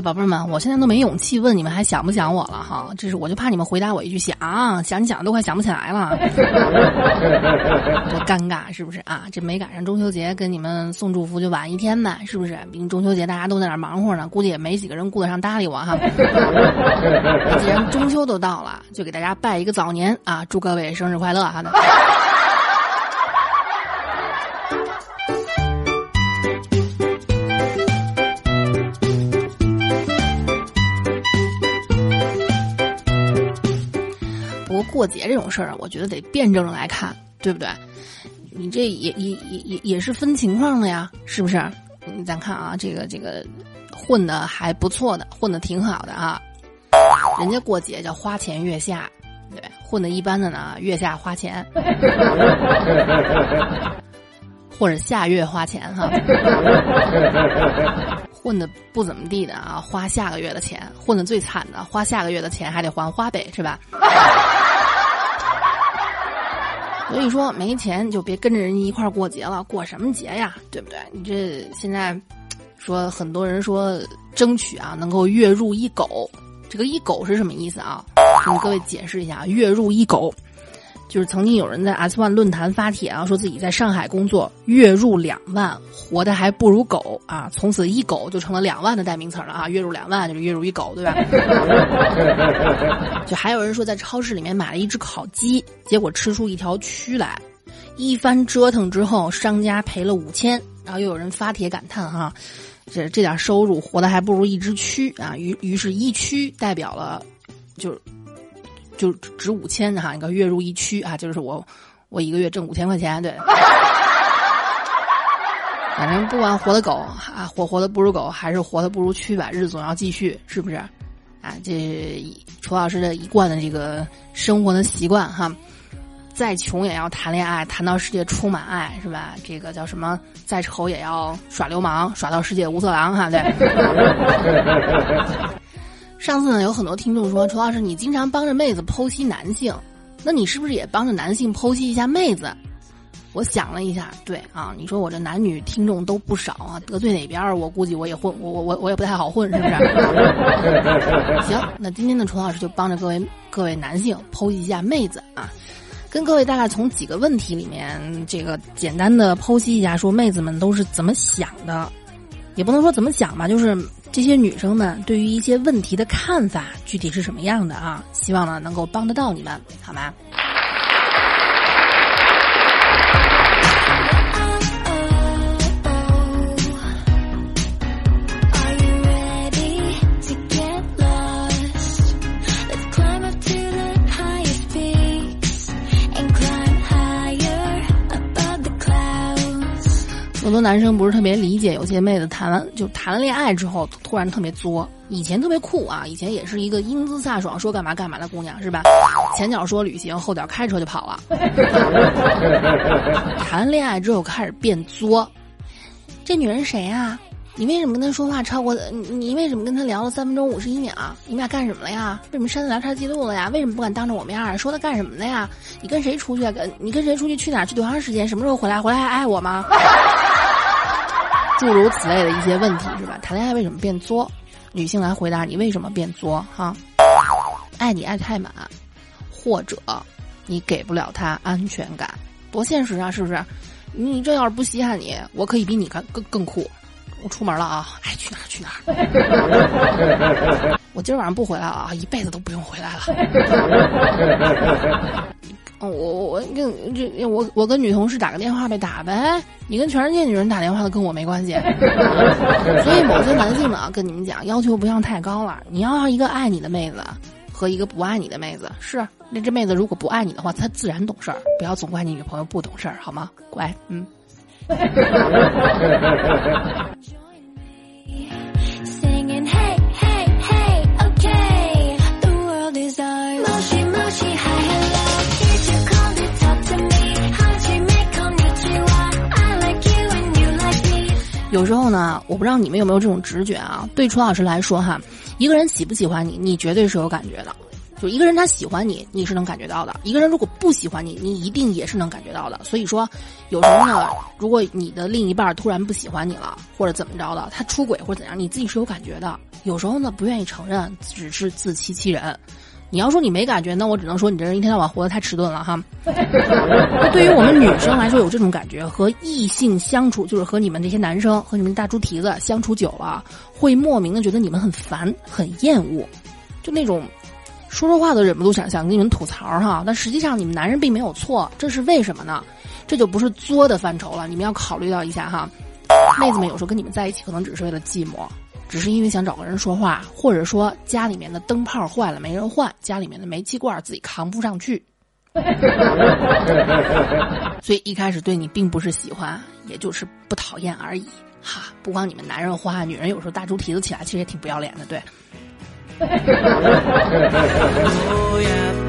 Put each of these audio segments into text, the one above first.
宝贝们，我现在都没勇气问你们还想不想我了哈，这是我就怕你们回答我一句想想，你想都快想不起来了，多尴尬是不是啊？这没赶上中秋节跟你们送祝福就晚一天呗，是不是？毕竟中秋节大家都在那忙活呢，估计也没几个人顾得上搭理我哈。既然中秋都到了，就给大家拜一个早年啊，祝各位生日快乐哈。过节这种事儿啊，我觉得得辩证着来看，对不对？你这也也也也也是分情况的呀，是不是？你咱看啊，这个这个混的还不错的，混的挺好的啊。人家过节叫花前月下，对，混的一般的呢，月下花钱，或者下月花钱哈。混的不怎么地的啊，花下个月的钱；混的最惨的，花下个月的钱还得还花呗，是吧？所以说没钱就别跟着人家一块儿过节了，过什么节呀？对不对？你这现在说很多人说争取啊能够月入一狗，这个一狗是什么意思啊？给各位解释一下，月入一狗。就是曾经有人在 S One 论坛发帖啊，说自己在上海工作，月入两万，活的还不如狗啊！从此一狗就成了两万的代名词了啊！月入两万就是月入一狗，对吧？就还有人说在超市里面买了一只烤鸡，结果吃出一条蛆来，一番折腾之后，商家赔了五千，然后又有人发帖感叹哈，这这点收入活的还不如一只蛆啊！于于是，一蛆代表了，就是。就值五千哈，你看月入一区啊，就是我，我一个月挣五千块钱，对。反正不管活的狗啊，活活的不如狗，还是活的不如蛆吧，日子总要继续，是不是？啊，这楚老师的一贯的这个生活的习惯哈，再穷也要谈恋爱，谈到世界充满爱，是吧？这个叫什么？再丑也要耍流氓，耍到世界无色狼，哈，对。上次呢，有很多听众说，楚老师你经常帮着妹子剖析男性，那你是不是也帮着男性剖析一下妹子？我想了一下，对啊，你说我这男女听众都不少啊，得罪哪边儿我估计我也混，我我我我也不太好混，是不是？行，那今天的楚老师就帮着各位各位男性剖析一下妹子啊，跟各位大概从几个问题里面这个简单的剖析一下，说妹子们都是怎么想的，也不能说怎么想吧，就是。这些女生们对于一些问题的看法具体是什么样的啊？希望呢能够帮得到你们，好吗？多男生不是特别理解，有些妹子谈完就谈了恋爱之后，突然特别作。以前特别酷啊，以前也是一个英姿飒爽、说干嘛干嘛的姑娘，是吧？前脚说旅行，后脚开车就跑了。谈恋爱之后开始变作，这女人谁啊？你为什么跟她说话超过？你为什么跟她聊了三分钟五十一秒？你们俩干什么了呀？为什么删了聊天记录了呀？为什么不敢当着我面儿说她干什么的呀？你跟谁出去？跟你跟谁出去？去哪儿？去多长时间？什么时候回来？回来还爱我吗？诸如此类的一些问题是吧？谈恋爱为什么变作？女性来回答你为什么变作？哈，爱你爱太满，或者你给不了他安全感，多现实啊！是不是？你这要是不稀罕你，我可以比你更更更酷。我出门了啊！爱去哪儿去哪儿。我今儿晚上不回来了啊！一辈子都不用回来了。哦，我我我跟这我我跟女同事打个电话呗，打呗。你跟全世界女人打电话都跟我没关系。所以某些男性呢，跟你们讲，要求不要太高了。你要一个爱你的妹子和一个不爱你的妹子，是那这妹子如果不爱你的话，她自然懂事儿。不要总怪你女朋友不懂事儿，好吗？乖，嗯。有时候呢，我不知道你们有没有这种直觉啊？对楚老师来说，哈，一个人喜不喜欢你，你绝对是有感觉的。就一个人他喜欢你，你是能感觉到的；一个人如果不喜欢你，你一定也是能感觉到的。所以说，有时候呢，如果你的另一半突然不喜欢你了，或者怎么着的，他出轨或者怎样，你自己是有感觉的。有时候呢，不愿意承认，只是自欺欺人。你要说你没感觉，那我只能说你这人一天到晚活得太迟钝了哈。那 对于我们女生来说，有这种感觉，和异性相处，就是和你们这些男生和你们大猪蹄子相处久了，会莫名的觉得你们很烦、很厌恶，就那种说说话都忍不住想想跟你们吐槽哈。但实际上你们男人并没有错，这是为什么呢？这就不是作的范畴了，你们要考虑到一下哈。妹子们有时候跟你们在一起，可能只是为了寂寞。只是因为想找个人说话，或者说家里面的灯泡坏了没人换，家里面的煤气罐自己扛不上去，所以一开始对你并不是喜欢，也就是不讨厌而已。哈，不光你们男人花，女人有时候大猪蹄子起来，其实也挺不要脸的，对。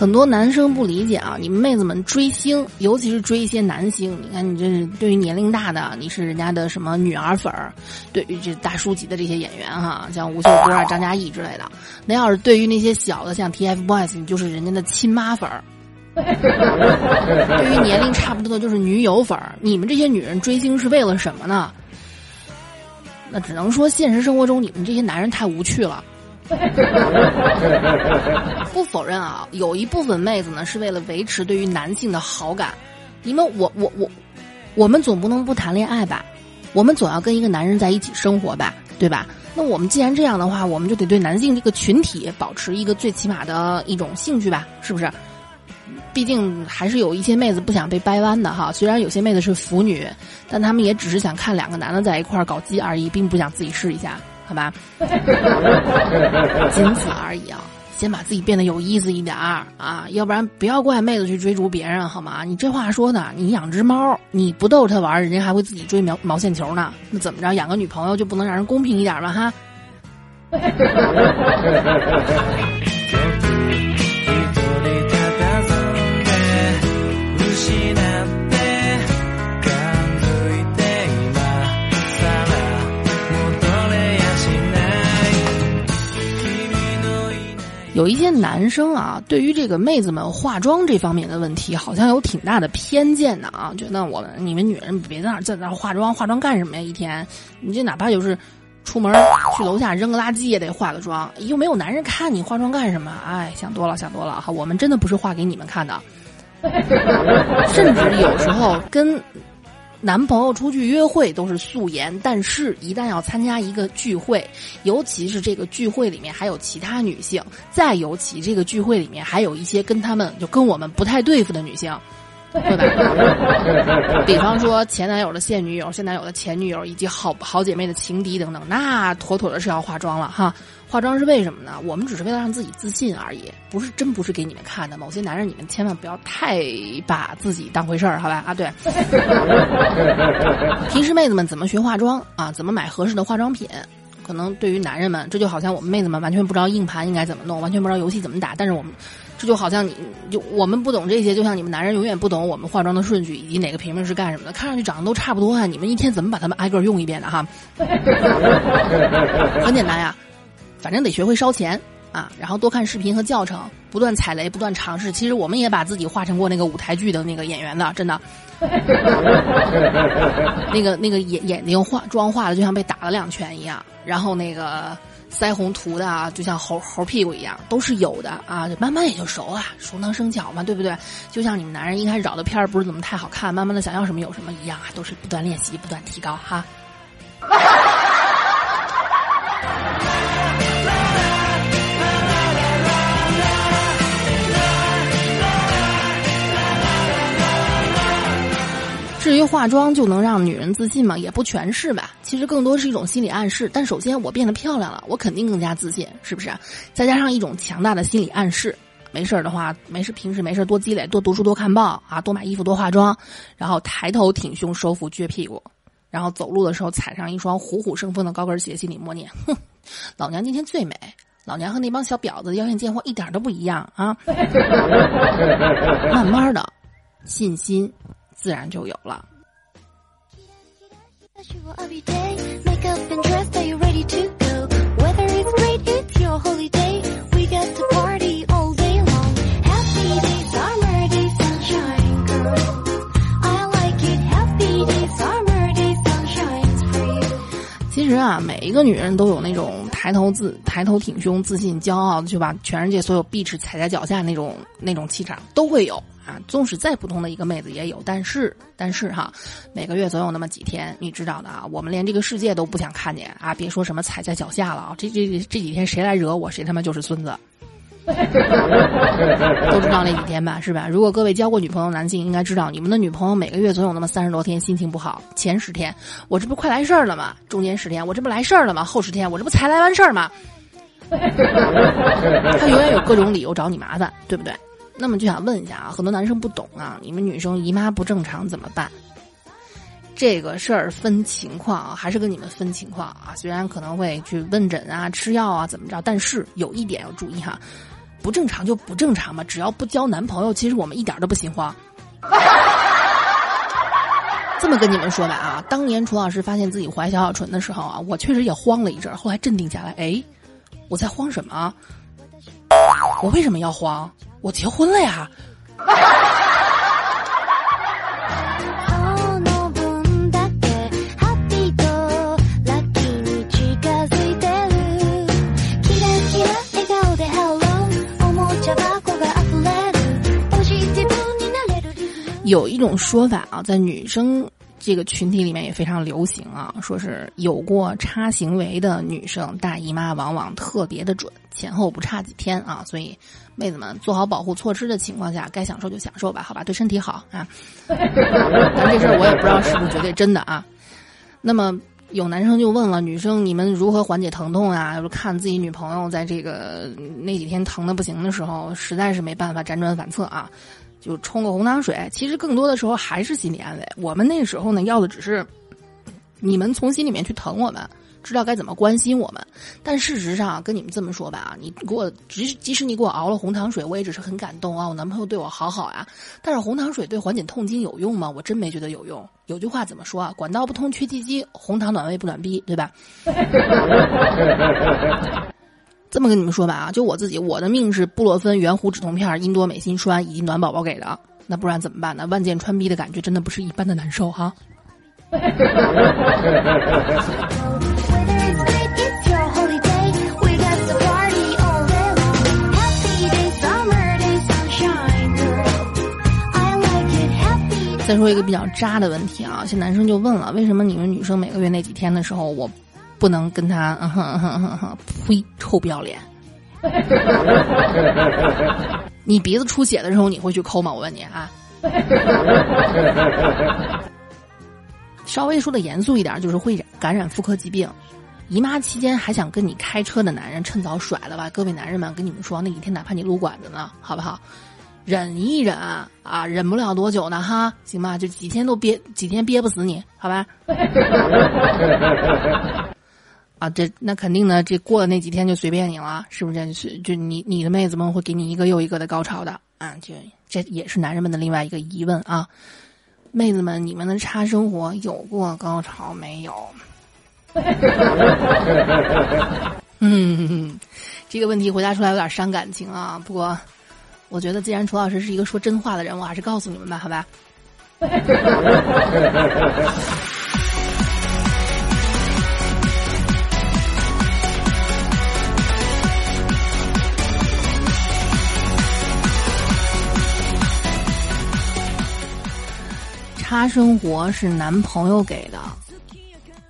很多男生不理解啊，你们妹子们追星，尤其是追一些男星，你看你这是对于年龄大的，你是人家的什么女儿粉儿；对于这大叔级的这些演员哈，像吴秀波啊、张嘉译之类的，那要是对于那些小的像 TFBOYS，你就是人家的亲妈粉儿；对于年龄差不多的，就是女友粉儿。你们这些女人追星是为了什么呢？那只能说现实生活中你们这些男人太无趣了。不否认啊，有一部分妹子呢是为了维持对于男性的好感。你们，我我我，我们总不能不谈恋爱吧？我们总要跟一个男人在一起生活吧？对吧？那我们既然这样的话，我们就得对男性这个群体保持一个最起码的一种兴趣吧？是不是？毕竟还是有一些妹子不想被掰弯的哈。虽然有些妹子是腐女，但她们也只是想看两个男的在一块儿搞基而已，并不想自己试一下。好吧，仅此而已啊！先把自己变得有意思一点儿啊，要不然不要怪妹子去追逐别人好吗？你这话说的，你养只猫，你不逗它玩，人家还会自己追毛毛线球呢。那怎么着，养个女朋友就不能让人公平一点吗？哈。有一些男生啊，对于这个妹子们化妆这方面的问题，好像有挺大的偏见的啊，觉得我们你们女人别在那在那化妆，化妆干什么呀？一天，你这哪怕就是出门去楼下扔个垃圾也得化个妆，又没有男人看你化妆干什么？哎，想多了，想多了哈，我们真的不是画给你们看的，甚至有时候跟。男朋友出去约会都是素颜，但是一旦要参加一个聚会，尤其是这个聚会里面还有其他女性，再尤其这个聚会里面还有一些跟他们就跟我们不太对付的女性，对吧？比方说前男友的现女友、现男友的前女友，以及好好姐妹的情敌等等，那妥妥的是要化妆了哈。化妆是为什么呢？我们只是为了让自己自信而已，不是真不是给你们看的。某些男人，你们千万不要太把自己当回事儿，好吧？啊，对。平时妹子们怎么学化妆啊？怎么买合适的化妆品？可能对于男人们，这就好像我们妹子们完全不知道硬盘应该怎么弄，完全不知道游戏怎么打。但是我们，这就好像你就我们不懂这些，就像你们男人永远不懂我们化妆的顺序以及哪个屏幕是干什么的。看上去长得都差不多啊，你们一天怎么把它们挨个用一遍的哈？很简单呀。反正得学会烧钱啊，然后多看视频和教程，不断踩雷，不断尝试。其实我们也把自己画成过那个舞台剧的那个演员的，真的。那个那个眼眼睛化妆化的就像被打了两拳一样，然后那个腮红涂的啊，就像猴猴屁股一样，都是有的啊。就慢慢也就熟了，熟能生巧嘛，对不对？就像你们男人一开始找的片儿不是怎么太好看，慢慢的想要什么有什么一样啊，都是不断练习，不断提高哈。至于化妆就能让女人自信吗？也不全是吧。其实更多是一种心理暗示。但首先我变得漂亮了，我肯定更加自信，是不是？再加上一种强大的心理暗示，没事儿的话，没事平时没事多积累，多读书，多看报啊，多买衣服，多化妆，然后抬头挺胸，收腹撅屁股，然后走路的时候踩上一双虎虎生风的高跟鞋，心里默念：哼，老娘今天最美，老娘和那帮小婊子妖艳贱货一点都不一样啊！慢慢的，信心。自然就有了。其实啊每一个女人都有那种抬头自抬头挺胸、自信、骄傲的，就把全世界所有 bi 就踩在脚下那种那种气场都会有啊。纵使再普通的一个妹子也有，但是但是哈，每个月总有那么几天，你知道的啊，我们连这个世界都不想看见啊，别说什么踩在脚下了啊，这这这几天谁来惹我，谁他妈就是孙子。都知道那几天吧，是吧？如果各位交过女朋友，男性应该知道，你们的女朋友每个月总有那么三十多天心情不好。前十天，我这不快来事儿了吗？中间十天，我这不来事儿了吗？后十天，我这不才来完事儿吗？他永远有各种理由找你麻烦，对不对？那么就想问一下啊，很多男生不懂啊，你们女生姨妈不正常怎么办？这个事儿分情况啊，还是跟你们分情况啊。虽然可能会去问诊啊、吃药啊怎么着，但是有一点要注意哈。不正常就不正常嘛，只要不交男朋友，其实我们一点都不心慌。这么跟你们说吧啊，当年楚老师发现自己怀小小纯的时候啊，我确实也慌了一阵，后来镇定下来，哎，我在慌什么？我为什么要慌？我结婚了呀！有一种说法啊，在女生这个群体里面也非常流行啊，说是有过差行为的女生大姨妈往往特别的准，前后不差几天啊。所以，妹子们做好保护措施的情况下，该享受就享受吧，好吧，对身体好啊。但这事儿我也不知道是不是绝对真的啊。那么有男生就问了，女生你们如何缓解疼痛啊？就是看自己女朋友在这个那几天疼的不行的时候，实在是没办法辗转反侧啊。就冲个红糖水，其实更多的时候还是心理安慰。我们那时候呢，要的只是你们从心里面去疼我们，知道该怎么关心我们。但事实上，跟你们这么说吧啊，你给我即即使你给我熬了红糖水，我也只是很感动啊，我男朋友对我好好呀。但是红糖水对缓解痛经有用吗？我真没觉得有用。有句话怎么说啊？管道不通缺鸡鸡，红糖暖胃不暖逼，对吧？这么跟你们说吧啊，就我自己，我的命是布洛芬圆弧止痛片、英多美心栓以及暖宝宝给的，那不然怎么办呢？万箭穿逼的感觉真的不是一般的难受哈。再说一个比较渣的问题啊，些男生就问了，为什么你们女生每个月那几天的时候我？不能跟他，哼哼哼，呸，臭不要脸！你鼻子出血的时候你会去抠吗？我问你啊。稍微说的严肃一点，就是会感染妇科疾病。姨妈期间还想跟你开车的男人，趁早甩了吧！各位男人们，跟你们说，那几天哪怕你撸管子呢，好不好？忍一忍啊，忍不了多久呢，哈，行吧？就几天都憋，几天憋不死你，好吧？啊，这那肯定的，这过了那几天就随便你了，是不是？就你你的妹子们会给你一个又一个的高潮的啊，就这也是男人们的另外一个疑问啊。妹子们，你们的差生活有过高潮没有？嗯，这个问题回答出来有点伤感情啊。不过，我觉得既然楚老师是一个说真话的人，我还是告诉你们吧，好吧。他生活是男朋友给的，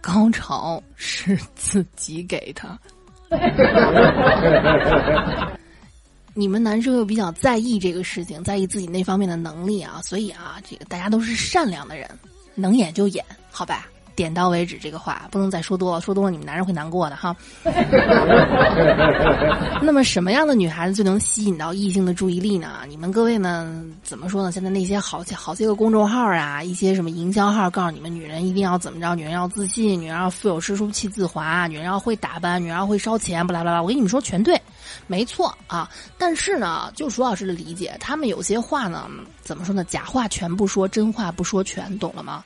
高潮是自己给的。你们男生又比较在意这个事情，在意自己那方面的能力啊，所以啊，这个大家都是善良的人，能演就演，好吧。点到为止，这个话不能再说多了，说多了你们男人会难过的哈。那么，什么样的女孩子最能吸引到异性的注意力呢？你们各位呢？怎么说呢？现在那些好些好些个公众号啊，一些什么营销号，告诉你们女人一定要怎么着？女人要自信，女人要腹有诗书气自华，女人要会打扮，女人要会烧钱，不啦不啦。我跟你们说，全对，没错啊。但是呢，就舒老师的理解，他们有些话呢，怎么说呢？假话全不说，真话不说全，懂了吗？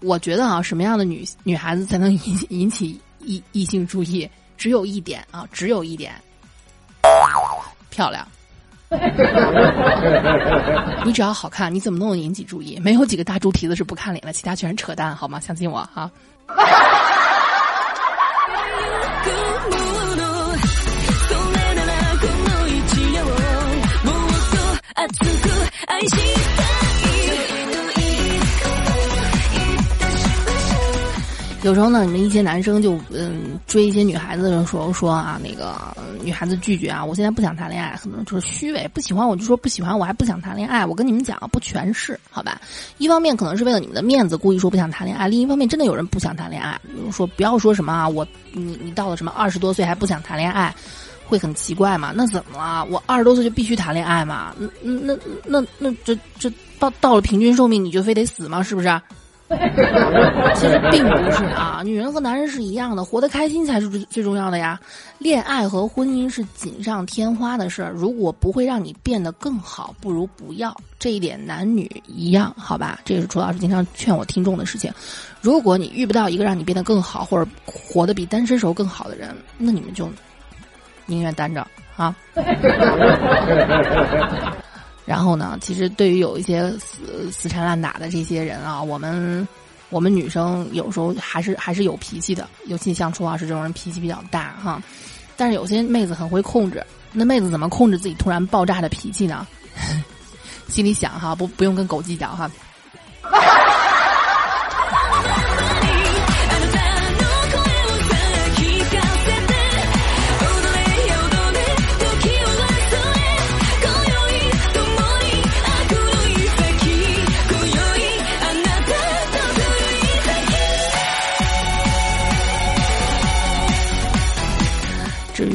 我觉得啊，什么样的女女孩子才能引引起异异性注意？只有一点啊，只有一点，漂亮。你只要好看，你怎么都能引起注意。没有几个大猪蹄子是不看脸的，其他全是扯淡，好吗？相信我啊。有时候呢，你们一些男生就嗯追一些女孩子的时候说啊，那个女孩子拒绝啊，我现在不想谈恋爱，可能就是虚伪，不喜欢我就说不喜欢，我还不想谈恋爱。我跟你们讲，不全是，好吧？一方面可能是为了你们的面子，故意说不想谈恋爱；另一方面，真的有人不想谈恋爱。比如说，不要说什么啊，我你你到了什么二十多岁还不想谈恋爱，会很奇怪嘛？那怎么了？我二十多岁就必须谈恋爱嘛？那那那那这这到到了平均寿命你就非得死吗？是不是？其实并不是啊，女人和男人是一样的，活得开心才是最重要的呀。恋爱和婚姻是锦上添花的事儿，如果不会让你变得更好，不如不要。这一点男女一样，好吧？这也是楚老师经常劝我听众的事情。如果你遇不到一个让你变得更好，或者活得比单身时候更好的人，那你们就宁愿单着啊。然后呢，其实对于有一些死死缠烂打的这些人啊，我们我们女生有时候还是还是有脾气的，尤其像楚老师这种人脾气比较大哈。但是有些妹子很会控制，那妹子怎么控制自己突然爆炸的脾气呢？心里想哈，不不用跟狗计较哈。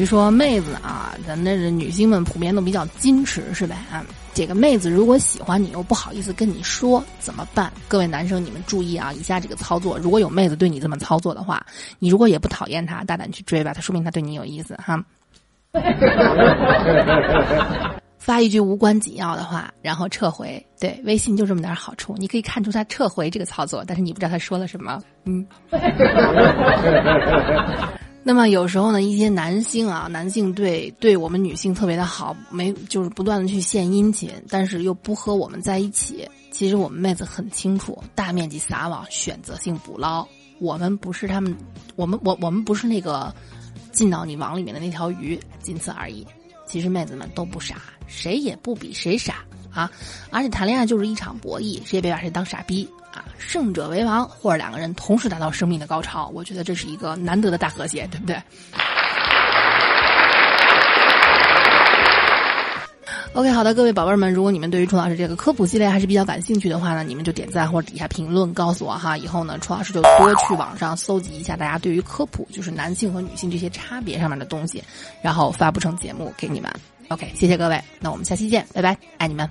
说妹子啊，咱那是女性们普遍都比较矜持，是呗？啊，这个妹子如果喜欢你又不好意思跟你说，怎么办？各位男生你们注意啊，以下这个操作，如果有妹子对你这么操作的话，你如果也不讨厌她，大胆去追吧，她说明她对你有意思哈。发一句无关紧要的话，然后撤回。对，微信就这么点好处，你可以看出他撤回这个操作，但是你不知道他说了什么。嗯。那么有时候呢，一些男性啊，男性对对我们女性特别的好，没就是不断的去献殷勤，但是又不和我们在一起。其实我们妹子很清楚，大面积撒网，选择性捕捞。我们不是他们，我们我我们不是那个进到你网里面的那条鱼，仅此而已。其实妹子们都不傻，谁也不比谁傻啊！而且谈恋爱就是一场博弈，谁也别把谁当傻逼。啊，胜者为王，或者两个人同时达到生命的高潮，我觉得这是一个难得的大和谐，对不对？OK，好的，各位宝贝儿们，如果你们对于楚老师这个科普系列还是比较感兴趣的话呢，你们就点赞或者底下评论告诉我哈，以后呢，楚老师就多去网上搜集一下大家对于科普，就是男性和女性这些差别上面的东西，然后发布成节目给你们。OK，谢谢各位，那我们下期见，拜拜，爱你们。